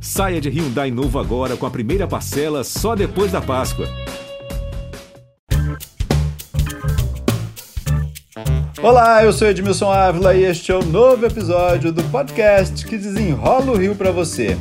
Saia de Hyundai novo agora com a primeira parcela só depois da Páscoa. Olá, eu sou Edmilson Ávila e este é o um novo episódio do podcast que desenrola o Rio para você.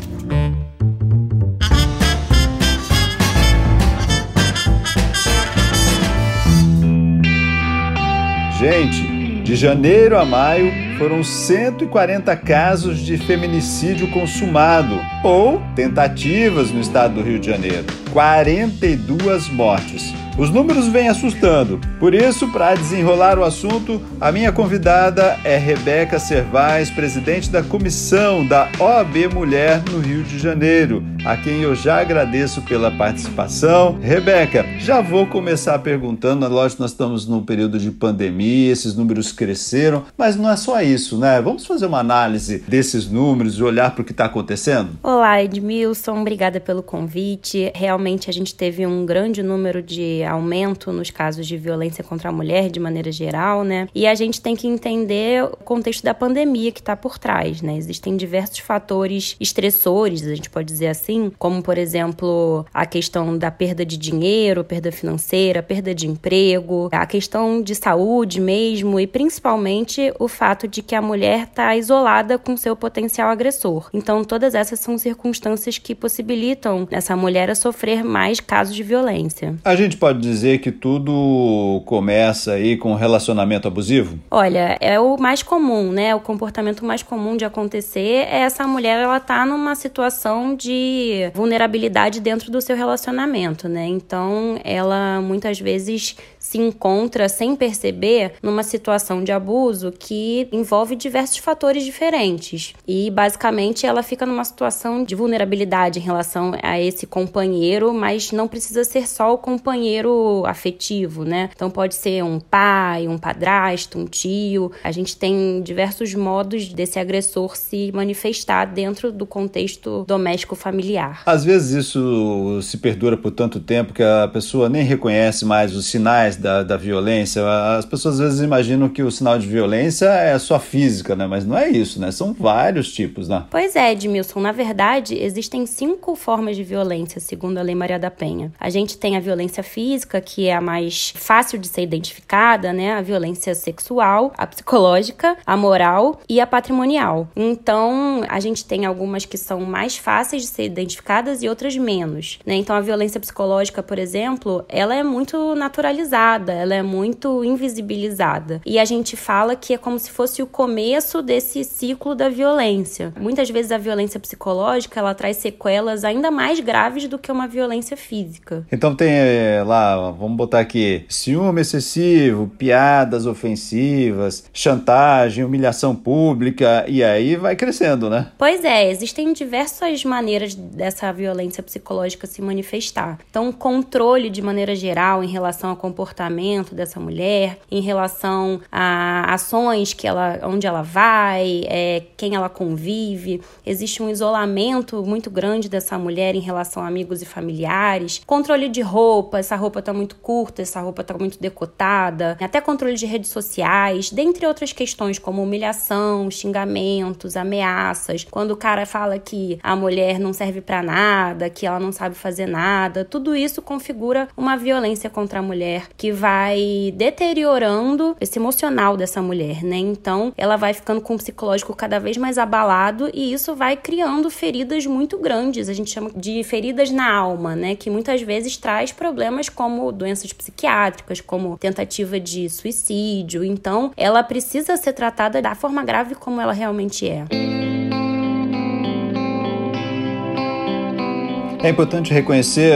Gente, de janeiro a maio foram 140 casos de feminicídio consumado ou tentativas no estado do Rio de Janeiro. 42 mortes. Os números vêm assustando. Por isso, para desenrolar o assunto, a minha convidada é Rebeca Servais, presidente da comissão da OAB Mulher no Rio de Janeiro, a quem eu já agradeço pela participação. Rebeca, já vou começar perguntando, lógico nós estamos num período de pandemia, esses números cresceram, mas não é só isso, né? Vamos fazer uma análise desses números e olhar para o que está acontecendo? Olá, Edmilson, obrigada pelo convite. Realmente a gente teve um grande número de aumento nos casos de violência contra a mulher de maneira geral, né? E a gente tem que entender o contexto da pandemia que está por trás, né? Existem diversos fatores estressores, a gente pode dizer assim, como por exemplo a questão da perda de dinheiro, perda financeira, perda de emprego, a questão de saúde mesmo e principalmente o fato de que a mulher está isolada com seu potencial agressor. Então todas essas são circunstâncias que possibilitam essa mulher a sofrer mais casos de violência. A gente pode pode dizer que tudo começa aí com relacionamento abusivo? Olha, é o mais comum, né? O comportamento mais comum de acontecer é essa mulher ela tá numa situação de vulnerabilidade dentro do seu relacionamento, né? Então, ela muitas vezes se encontra sem perceber numa situação de abuso que envolve diversos fatores diferentes. E basicamente ela fica numa situação de vulnerabilidade em relação a esse companheiro, mas não precisa ser só o companheiro afetivo, né? Então pode ser um pai, um padrasto, um tio. A gente tem diversos modos desse agressor se manifestar dentro do contexto doméstico familiar. Às vezes isso se perdura por tanto tempo que a pessoa nem reconhece mais os sinais da, da violência. As pessoas às vezes imaginam que o sinal de violência é só física, né? Mas não é isso, né? São vários tipos, né? Pois é, Edmilson. Na verdade, existem cinco formas de violência, segundo a Lei Maria da Penha. A gente tem a violência física, que é a mais fácil de ser identificada, né? A violência sexual, a psicológica, a moral e a patrimonial. Então, a gente tem algumas que são mais fáceis de ser identificadas e outras menos, né? Então, a violência psicológica, por exemplo, ela é muito naturalizada ela é muito invisibilizada. E a gente fala que é como se fosse o começo desse ciclo da violência. Muitas vezes a violência psicológica, ela traz sequelas ainda mais graves do que uma violência física. Então tem eh, lá, vamos botar aqui, ciúme excessivo, piadas ofensivas, chantagem, humilhação pública, e aí vai crescendo, né? Pois é, existem diversas maneiras dessa violência psicológica se manifestar. Então, controle de maneira geral em relação ao comportamento comportamento dessa mulher, em relação a ações que ela, onde ela vai, é, quem ela convive. Existe um isolamento muito grande dessa mulher em relação a amigos e familiares. Controle de roupa, essa roupa tá muito curta, essa roupa tá muito decotada. Até controle de redes sociais, dentre outras questões como humilhação, xingamentos, ameaças. Quando o cara fala que a mulher não serve para nada, que ela não sabe fazer nada, tudo isso configura uma violência contra a mulher que vai deteriorando esse emocional dessa mulher, né? Então, ela vai ficando com o psicológico cada vez mais abalado e isso vai criando feridas muito grandes. A gente chama de feridas na alma, né? Que muitas vezes traz problemas como doenças psiquiátricas, como tentativa de suicídio. Então, ela precisa ser tratada da forma grave como ela realmente é. É importante reconhecer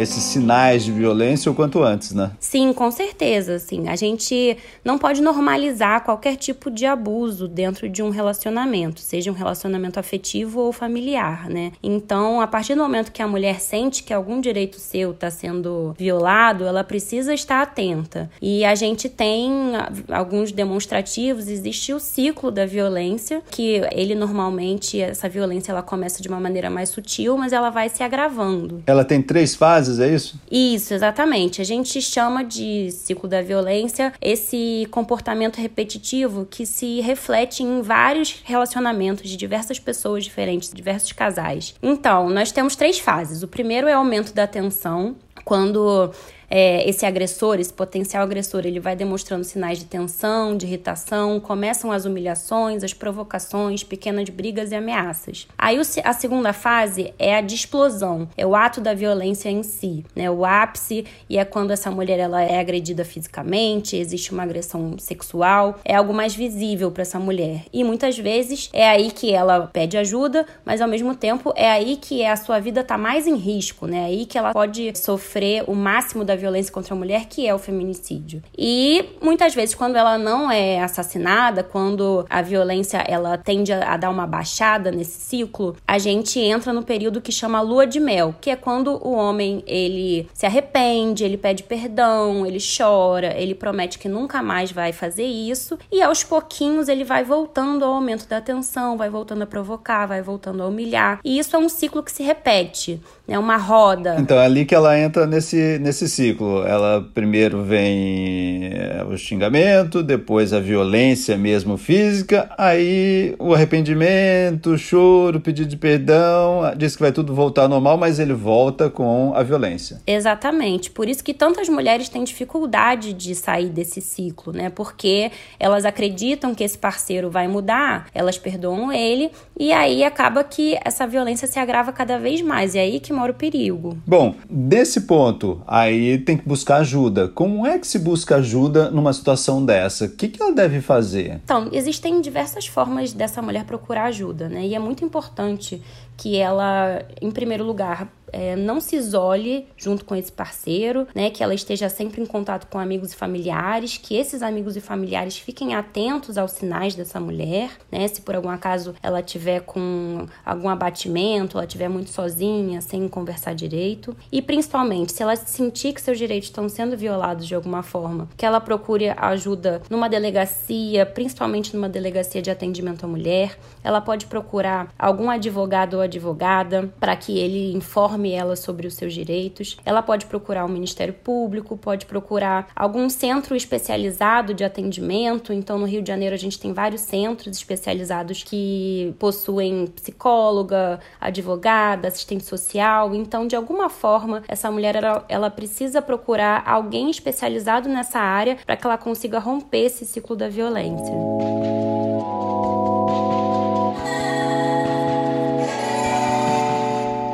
esses sinais de violência o quanto antes, né? Sim, com certeza. Sim. A gente não pode normalizar qualquer tipo de abuso dentro de um relacionamento, seja um relacionamento afetivo ou familiar, né? Então, a partir do momento que a mulher sente que algum direito seu está sendo violado, ela precisa estar atenta. E a gente tem alguns demonstrativos, existe o ciclo da violência, que ele normalmente, essa violência ela começa de uma maneira mais sutil, mas ela vai se agravando agravando. Ela tem três fases, é isso? Isso, exatamente. A gente chama de ciclo da violência esse comportamento repetitivo que se reflete em vários relacionamentos de diversas pessoas diferentes, diversos casais. Então, nós temos três fases. O primeiro é o aumento da tensão, quando é, esse agressor, esse potencial agressor, ele vai demonstrando sinais de tensão, de irritação, começam as humilhações, as provocações, pequenas brigas e ameaças. Aí a segunda fase é a de explosão, é o ato da violência em si, né? O ápice e é quando essa mulher ela é agredida fisicamente, existe uma agressão sexual, é algo mais visível para essa mulher. E muitas vezes é aí que ela pede ajuda, mas ao mesmo tempo é aí que a sua vida está mais em risco, né? É aí que ela pode sofrer o máximo da violência contra a mulher, que é o feminicídio. E muitas vezes, quando ela não é assassinada, quando a violência ela tende a, dar uma baixada nesse ciclo, a gente entra no período que chama lua de mel, que é quando o homem ele se arrepende, ele pede perdão, ele chora, ele promete que nunca mais vai fazer isso e aos pouquinhos ele vai voltando ao aumento da tensão, vai voltando a provocar, vai voltando a humilhar. E isso é um ciclo que se repete, é né? uma roda. Então é ali que ela entra nesse, nesse ciclo ciclo. Ela primeiro vem é, o xingamento, depois a violência mesmo física, aí o arrependimento, o choro, o pedido de perdão, diz que vai tudo voltar ao normal, mas ele volta com a violência. Exatamente. Por isso que tantas mulheres têm dificuldade de sair desse ciclo, né? Porque elas acreditam que esse parceiro vai mudar, elas perdoam ele e aí acaba que essa violência se agrava cada vez mais. E é aí que mora o perigo. Bom, desse ponto, aí tem que buscar ajuda. Como é que se busca ajuda numa situação dessa? O que, que ela deve fazer? Então, existem diversas formas dessa mulher procurar ajuda, né? E é muito importante que ela, em primeiro lugar, é, não se isole junto com esse parceiro, né? Que ela esteja sempre em contato com amigos e familiares, que esses amigos e familiares fiquem atentos aos sinais dessa mulher, né? Se por algum acaso ela tiver com algum abatimento, ela estiver muito sozinha, sem conversar direito. E principalmente, se ela sentir que seus direitos estão sendo violados de alguma forma, que ela procure ajuda numa delegacia, principalmente numa delegacia de atendimento à mulher. Ela pode procurar algum advogado ou advogada para que ele informe ela sobre os seus direitos. Ela pode procurar o Ministério Público, pode procurar algum centro especializado de atendimento. Então, no Rio de Janeiro, a gente tem vários centros especializados que possuem psicóloga, advogada, assistente social. Então, de alguma forma, essa mulher ela, ela precisa procurar alguém especializado nessa área para que ela consiga romper esse ciclo da violência.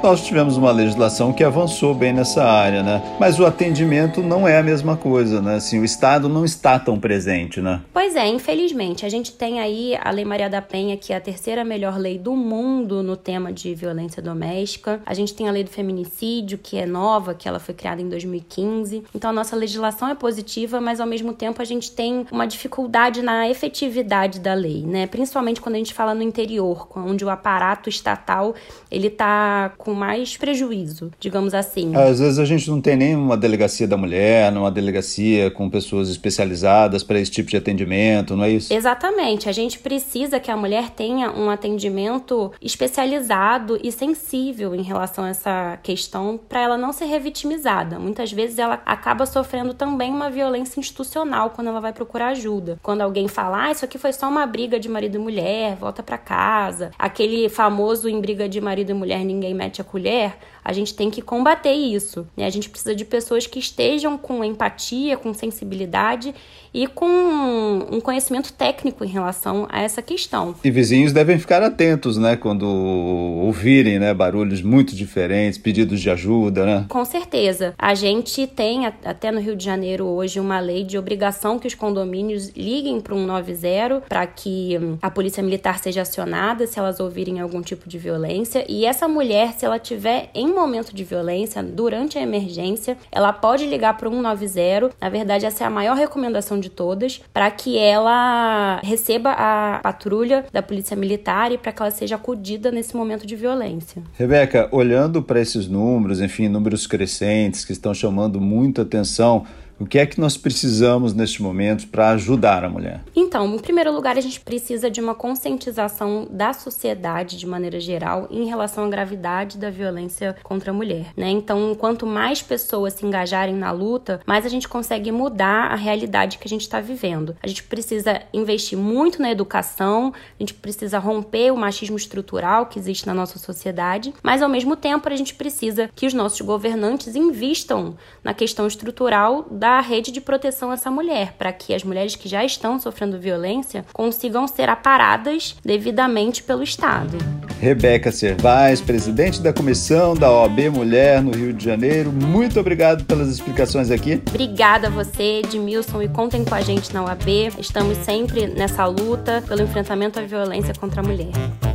Nós tivemos uma legislação que avançou bem nessa área, né? Mas o atendimento não é a mesma coisa, né? Assim, o Estado não está tão presente, né? Pois é, infelizmente. A gente tem aí a Lei Maria da Penha, que é a terceira melhor lei do mundo no tema de violência doméstica. A gente tem a Lei do Feminicídio, que é nova, que ela foi criada em 2015. Então a nossa legislação é positiva, mas ao mesmo tempo a gente tem uma dificuldade na efetividade da lei, né? Principalmente quando a gente fala no interior, onde o aparato estatal ele tá com mais prejuízo, digamos assim. Às vezes a gente não tem nem uma delegacia da mulher, uma delegacia com pessoas especializadas para esse tipo de atendimento, não é isso? Exatamente. A gente precisa que a mulher tenha um atendimento especializado e sensível em relação a essa questão para ela não ser revitimizada. Muitas vezes ela acaba sofrendo também uma violência institucional quando ela vai procurar ajuda. Quando alguém fala, ah, isso aqui foi só uma briga de marido e mulher, volta para casa. Aquele famoso em briga de marido e mulher ninguém mete a colher, a gente tem que combater isso. Né? A gente precisa de pessoas que estejam com empatia, com sensibilidade e com um conhecimento técnico em relação a essa questão. E vizinhos devem ficar atentos, né, quando ouvirem, né, barulhos muito diferentes, pedidos de ajuda, né? Com certeza. A gente tem até no Rio de Janeiro hoje uma lei de obrigação que os condomínios liguem para um 90 para que hum, a polícia militar seja acionada se elas ouvirem algum tipo de violência e essa mulher, se ela tiver em momento de violência, durante a emergência, ela pode ligar para o 190. Na verdade, essa é a maior recomendação de todas, para que ela receba a patrulha da Polícia Militar e para que ela seja acudida nesse momento de violência. Rebeca, olhando para esses números, enfim, números crescentes que estão chamando muita atenção, O que é que nós precisamos neste momento para ajudar a mulher? Então, em primeiro lugar, a gente precisa de uma conscientização da sociedade de maneira geral em relação à gravidade da violência contra a mulher, né? Então, quanto mais pessoas se engajarem na luta, mais a gente consegue mudar a realidade que a gente está vivendo. A gente precisa investir muito na educação, a gente precisa romper o machismo estrutural que existe na nossa sociedade, mas ao mesmo tempo a gente precisa que os nossos governantes invistam na questão estrutural da rede de proteção a essa mulher, para que as mulheres que já estão sofrendo violência consigam ser aparadas devidamente pelo Estado. Rebeca Servais, presidente da comissão da OAB Mulher no Rio de Janeiro, muito obrigado pelas explicações aqui. Obrigada a você, Edmilson, e contem com a gente na OAB. Estamos sempre nessa luta pelo enfrentamento à violência contra a mulher.